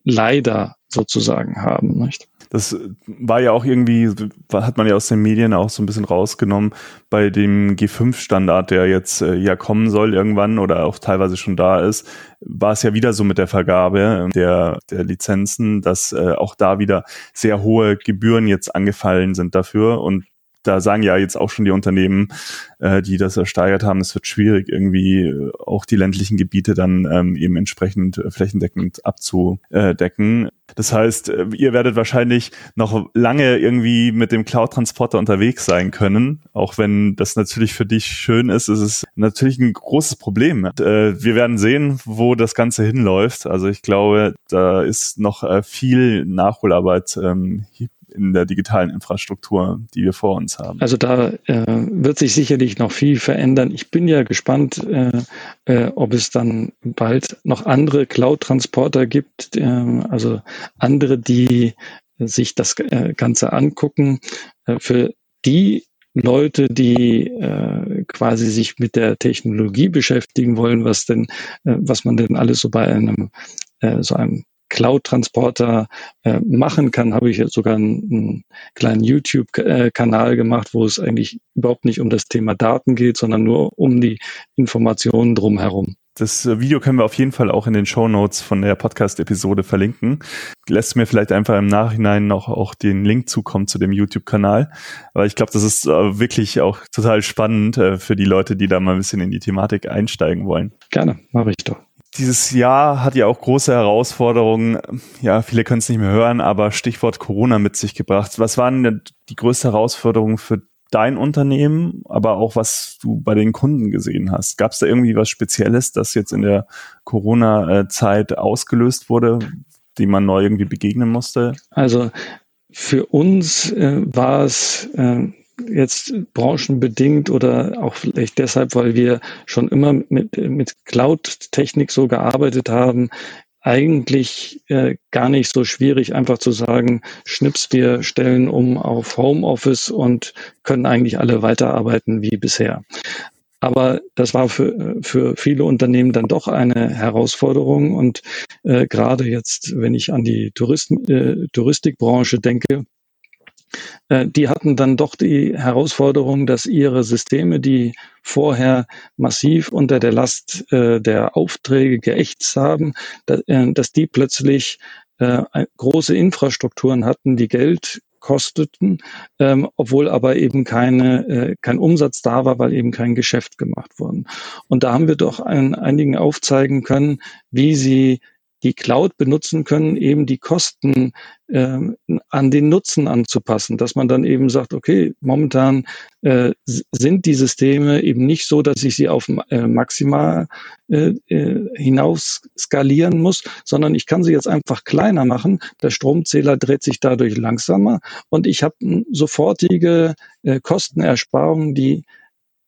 leider sozusagen haben. Nicht? Das war ja auch irgendwie, hat man ja aus den Medien auch so ein bisschen rausgenommen bei dem G5-Standard, der jetzt äh, ja kommen soll irgendwann oder auch teilweise schon da ist, war es ja wieder so mit der Vergabe der, der Lizenzen, dass äh, auch da wieder sehr hohe Gebühren jetzt angefallen sind dafür. Und da sagen ja jetzt auch schon die Unternehmen, äh, die das ersteigert haben, es wird schwierig, irgendwie äh, auch die ländlichen Gebiete dann ähm, eben entsprechend äh, flächendeckend abzudecken. Das heißt, äh, ihr werdet wahrscheinlich noch lange irgendwie mit dem Cloud-Transporter unterwegs sein können, auch wenn das natürlich für dich schön ist. Es ist natürlich ein großes Problem. Wir werden sehen, wo das Ganze hinläuft. Also ich glaube, da ist noch viel Nachholarbeit ähm, in der digitalen Infrastruktur, die wir vor uns haben. Also da äh, wird sich sicherlich noch viel verändern. Ich bin ja gespannt, äh, äh, ob es dann bald noch andere Cloud-Transporter gibt, äh, also andere, die sich das äh, Ganze angucken. Äh, für die Leute, die äh, quasi sich mit der Technologie beschäftigen wollen, was denn, äh, was man denn alles so bei einem äh, so einem Cloud-Transporter äh, machen kann, habe ich jetzt sogar einen, einen kleinen YouTube-Kanal gemacht, wo es eigentlich überhaupt nicht um das Thema Daten geht, sondern nur um die Informationen drumherum. Das äh, Video können wir auf jeden Fall auch in den Show Notes von der Podcast-Episode verlinken. Lässt mir vielleicht einfach im Nachhinein noch auch den Link zukommen zu dem YouTube-Kanal. Aber ich glaube, das ist äh, wirklich auch total spannend äh, für die Leute, die da mal ein bisschen in die Thematik einsteigen wollen. Gerne, mache ich doch. Dieses Jahr hat ja auch große Herausforderungen, ja, viele können es nicht mehr hören, aber Stichwort Corona mit sich gebracht. Was waren denn die größte Herausforderung für dein Unternehmen, aber auch was du bei den Kunden gesehen hast? Gab es da irgendwie was Spezielles, das jetzt in der Corona-Zeit ausgelöst wurde, die man neu irgendwie begegnen musste? Also für uns äh, war es äh, jetzt branchenbedingt oder auch vielleicht deshalb, weil wir schon immer mit, mit Cloud-Technik so gearbeitet haben, eigentlich äh, gar nicht so schwierig, einfach zu sagen, schnips, wir stellen um auf Homeoffice und können eigentlich alle weiterarbeiten wie bisher. Aber das war für, für viele Unternehmen dann doch eine Herausforderung. Und äh, gerade jetzt, wenn ich an die Touristen, äh, Touristikbranche denke, die hatten dann doch die Herausforderung, dass ihre Systeme, die vorher massiv unter der Last äh, der Aufträge geächtzt haben, äh, dass die plötzlich große Infrastrukturen hatten, die Geld kosteten, ähm, obwohl aber eben keine, äh, kein Umsatz da war, weil eben kein Geschäft gemacht worden. Und da haben wir doch an einigen aufzeigen können, wie sie die Cloud benutzen können, eben die Kosten äh, an den Nutzen anzupassen, dass man dann eben sagt, okay, momentan äh, sind die Systeme eben nicht so, dass ich sie auf äh, maximal äh, äh, hinaus skalieren muss, sondern ich kann sie jetzt einfach kleiner machen. Der Stromzähler dreht sich dadurch langsamer und ich habe sofortige äh, Kostenersparungen, die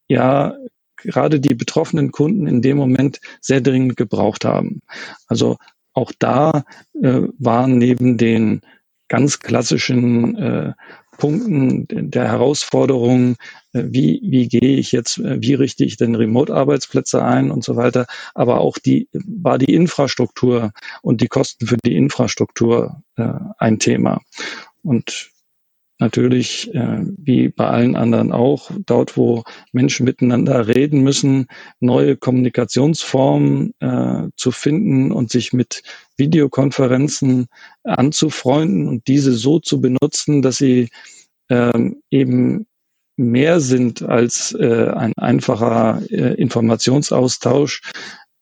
ja gerade die betroffenen Kunden in dem Moment sehr dringend gebraucht haben. Also auch da äh, waren neben den ganz klassischen äh, Punkten der Herausforderungen, äh, wie, wie gehe ich jetzt, äh, wie richte ich denn Remote-Arbeitsplätze ein und so weiter, aber auch die, war die Infrastruktur und die Kosten für die Infrastruktur äh, ein Thema. Und natürlich, äh, wie bei allen anderen auch, dort, wo Menschen miteinander reden müssen, neue Kommunikationsformen äh, zu finden und sich mit Videokonferenzen anzufreunden und diese so zu benutzen, dass sie ähm, eben mehr sind als äh, ein einfacher äh, Informationsaustausch,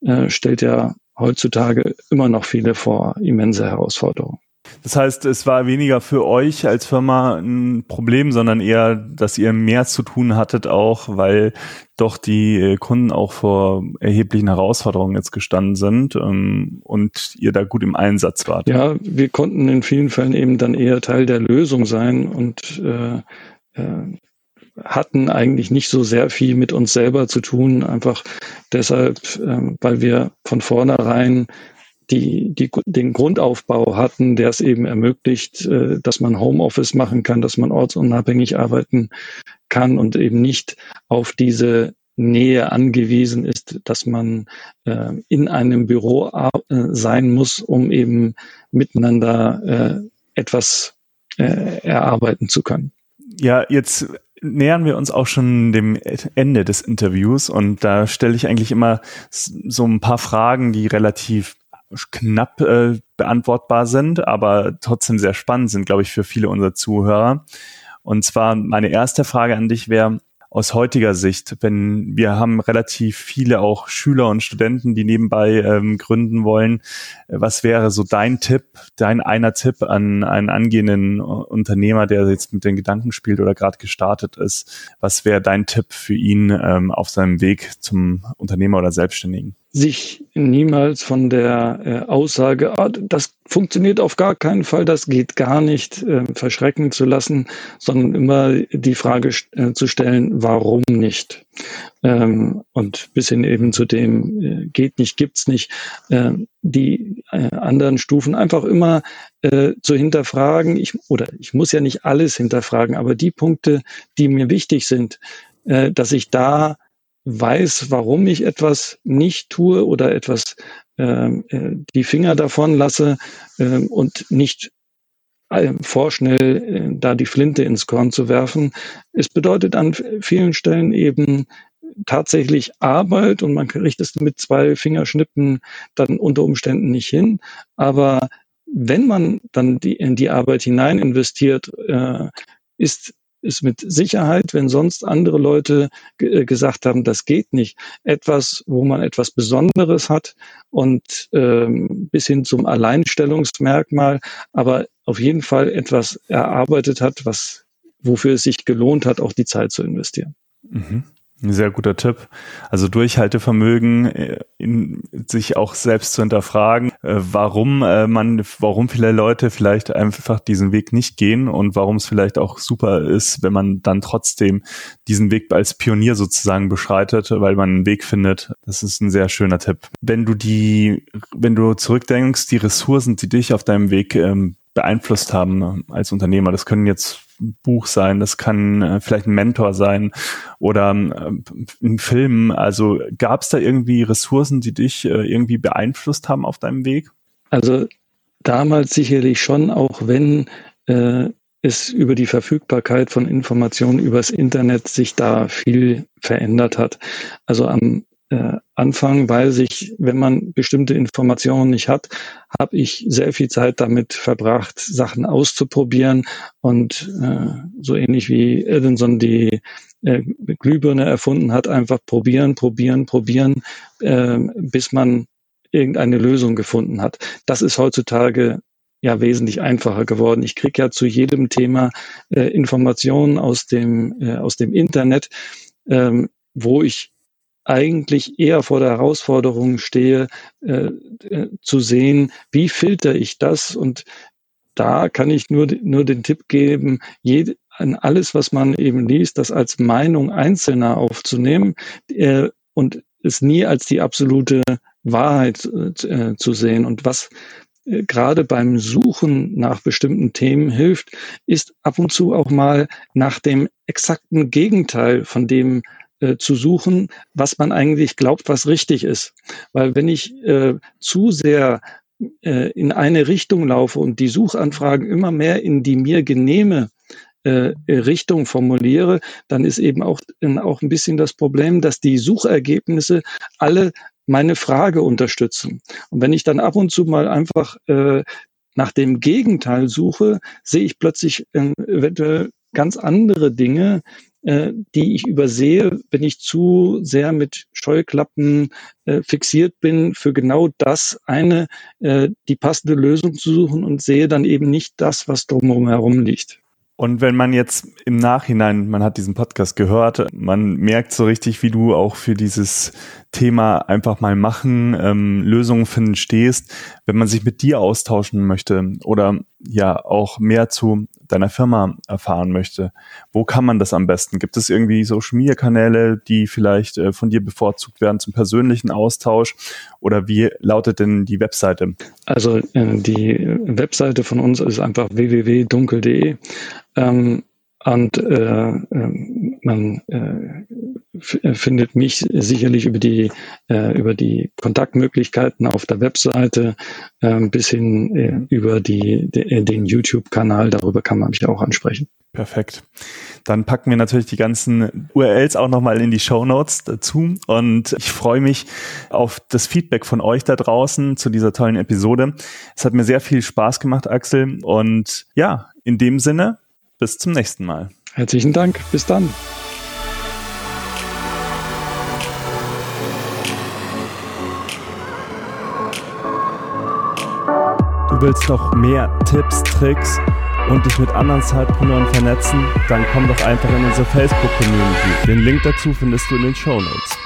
äh, stellt ja heutzutage immer noch viele vor immense Herausforderungen. Das heißt, es war weniger für euch als Firma ein Problem, sondern eher, dass ihr mehr zu tun hattet auch, weil doch die äh, Kunden auch vor erheblichen Herausforderungen jetzt gestanden sind ähm, und ihr da gut im Einsatz wart. Ja, wir konnten in vielen Fällen eben dann eher Teil der Lösung sein und äh, äh, hatten eigentlich nicht so sehr viel mit uns selber zu tun, einfach deshalb, äh, weil wir von vornherein die, die den Grundaufbau hatten, der es eben ermöglicht, äh, dass man Homeoffice machen kann, dass man ortsunabhängig arbeiten kann und eben nicht auf diese Nähe angewiesen ist, dass man äh, in einem Büro äh, sein muss, um eben miteinander äh, etwas äh, erarbeiten zu können. Ja, jetzt nähern wir uns auch schon dem Ende des Interviews und da stelle ich eigentlich immer so ein paar Fragen, die relativ knapp äh, beantwortbar sind, aber trotzdem sehr spannend sind, glaube ich, für viele unserer Zuhörer. Und zwar meine erste Frage an dich wäre, aus heutiger Sicht, wenn wir haben relativ viele auch Schüler und Studenten, die nebenbei ähm, gründen wollen, was wäre so dein Tipp, dein einer Tipp an einen angehenden Unternehmer, der jetzt mit den Gedanken spielt oder gerade gestartet ist? Was wäre dein Tipp für ihn ähm, auf seinem Weg zum Unternehmer oder Selbstständigen? Sich niemals von der äh, Aussage, ah, das funktioniert auf gar keinen Fall, das geht gar nicht, äh, verschrecken zu lassen, sondern immer die Frage äh, zu stellen, warum nicht? Ähm, und bis hin eben zu dem äh, geht nicht, gibt's nicht, äh, die äh, anderen Stufen einfach immer zu hinterfragen. Ich, oder ich muss ja nicht alles hinterfragen, aber die Punkte, die mir wichtig sind, dass ich da weiß, warum ich etwas nicht tue oder etwas ähm, äh, die Finger davon lasse äh, und nicht äh, vorschnell äh, da die Flinte ins Korn zu werfen. Es bedeutet an vielen Stellen eben tatsächlich Arbeit und man kriegt es mit zwei Fingerschnippen dann unter Umständen nicht hin. Aber wenn man dann die, in die Arbeit hinein investiert, äh, ist ist mit Sicherheit, wenn sonst andere Leute äh, gesagt haben, das geht nicht, etwas, wo man etwas Besonderes hat und ähm, bis hin zum Alleinstellungsmerkmal, aber auf jeden Fall etwas erarbeitet hat, was wofür es sich gelohnt hat, auch die Zeit zu investieren. Mhm. Ein sehr guter Tipp. Also Durchhaltevermögen, äh, in, sich auch selbst zu hinterfragen, äh, warum äh, man, warum viele Leute vielleicht einfach diesen Weg nicht gehen und warum es vielleicht auch super ist, wenn man dann trotzdem diesen Weg als Pionier sozusagen beschreitet, weil man einen Weg findet. Das ist ein sehr schöner Tipp. Wenn du die, wenn du zurückdenkst, die Ressourcen, die dich auf deinem Weg ähm, beeinflusst haben als Unternehmer, das können jetzt Buch sein, das kann äh, vielleicht ein Mentor sein oder äh, ein Film. Also gab es da irgendwie Ressourcen, die dich äh, irgendwie beeinflusst haben auf deinem Weg? Also damals sicherlich schon, auch wenn äh, es über die Verfügbarkeit von Informationen übers Internet sich da viel verändert hat. Also am äh, Anfang weiß ich, wenn man bestimmte Informationen nicht hat, habe ich sehr viel Zeit damit verbracht, Sachen auszuprobieren und äh, so ähnlich wie Edinson die äh, Glühbirne erfunden hat, einfach probieren, probieren, probieren, äh, bis man irgendeine Lösung gefunden hat. Das ist heutzutage ja wesentlich einfacher geworden. Ich kriege ja zu jedem Thema äh, Informationen aus dem äh, aus dem Internet, ähm, wo ich eigentlich eher vor der Herausforderung stehe, äh, äh, zu sehen, wie filter ich das und da kann ich nur, nur den Tipp geben, jede, an alles, was man eben liest, das als Meinung Einzelner aufzunehmen äh, und es nie als die absolute Wahrheit äh, zu sehen. Und was äh, gerade beim Suchen nach bestimmten Themen hilft, ist ab und zu auch mal nach dem exakten Gegenteil von dem äh, zu suchen, was man eigentlich glaubt, was richtig ist. Weil wenn ich äh, zu sehr äh, in eine Richtung laufe und die Suchanfragen immer mehr in die mir genehme äh, Richtung formuliere, dann ist eben auch, auch ein bisschen das Problem, dass die Suchergebnisse alle meine Frage unterstützen. Und wenn ich dann ab und zu mal einfach äh, nach dem Gegenteil suche, sehe ich plötzlich äh, eventuell ganz andere Dinge, äh, die ich übersehe, wenn ich zu sehr mit Scheuklappen äh, fixiert bin, für genau das eine äh, die passende Lösung zu suchen und sehe dann eben nicht das, was drumherum herum liegt. Und wenn man jetzt im Nachhinein, man hat diesen Podcast gehört, man merkt so richtig, wie du auch für dieses Thema einfach mal machen, ähm, Lösungen finden stehst, wenn man sich mit dir austauschen möchte oder ja auch mehr zu deiner Firma erfahren möchte, wo kann man das am besten? Gibt es irgendwie Social Media Kanäle, die vielleicht äh, von dir bevorzugt werden zum persönlichen Austausch oder wie lautet denn die Webseite? Also äh, die Webseite von uns ist einfach www.dunkel.de. Ähm, und äh, äh, man äh, findet mich sicherlich über die äh, über die Kontaktmöglichkeiten auf der Webseite äh, bis hin äh, über die, de, äh, den YouTube-Kanal. Darüber kann man mich auch ansprechen. Perfekt. Dann packen wir natürlich die ganzen URLs auch nochmal in die Show Notes dazu. Und ich freue mich auf das Feedback von euch da draußen zu dieser tollen Episode. Es hat mir sehr viel Spaß gemacht, Axel. Und ja, in dem Sinne, bis zum nächsten Mal. Herzlichen Dank. Bis dann. Du willst noch mehr Tipps, Tricks und dich mit anderen Zeitpreneuren vernetzen? Dann komm doch einfach in unsere Facebook-Community. Den Link dazu findest du in den Show Notes.